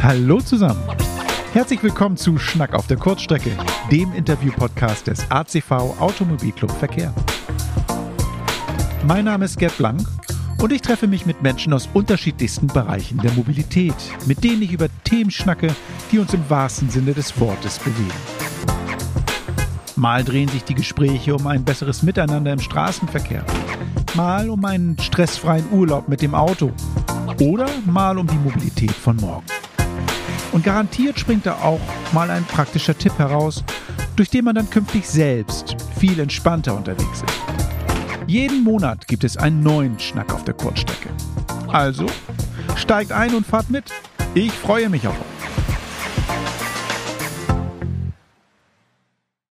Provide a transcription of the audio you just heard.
Hallo zusammen. Herzlich willkommen zu Schnack auf der Kurzstrecke, dem Interview-Podcast des ACV Automobilclub Verkehr. Mein Name ist Gerd Blank und ich treffe mich mit Menschen aus unterschiedlichsten Bereichen der Mobilität, mit denen ich über Themen schnacke, die uns im wahrsten Sinne des Wortes bewegen. Mal drehen sich die Gespräche um ein besseres Miteinander im Straßenverkehr, mal um einen stressfreien Urlaub mit dem Auto oder mal um die Mobilität von morgen. Und garantiert springt da auch mal ein praktischer Tipp heraus, durch den man dann künftig selbst viel entspannter unterwegs ist. Jeden Monat gibt es einen neuen Schnack auf der Kurzstrecke. Also, steigt ein und fahrt mit. Ich freue mich auf euch.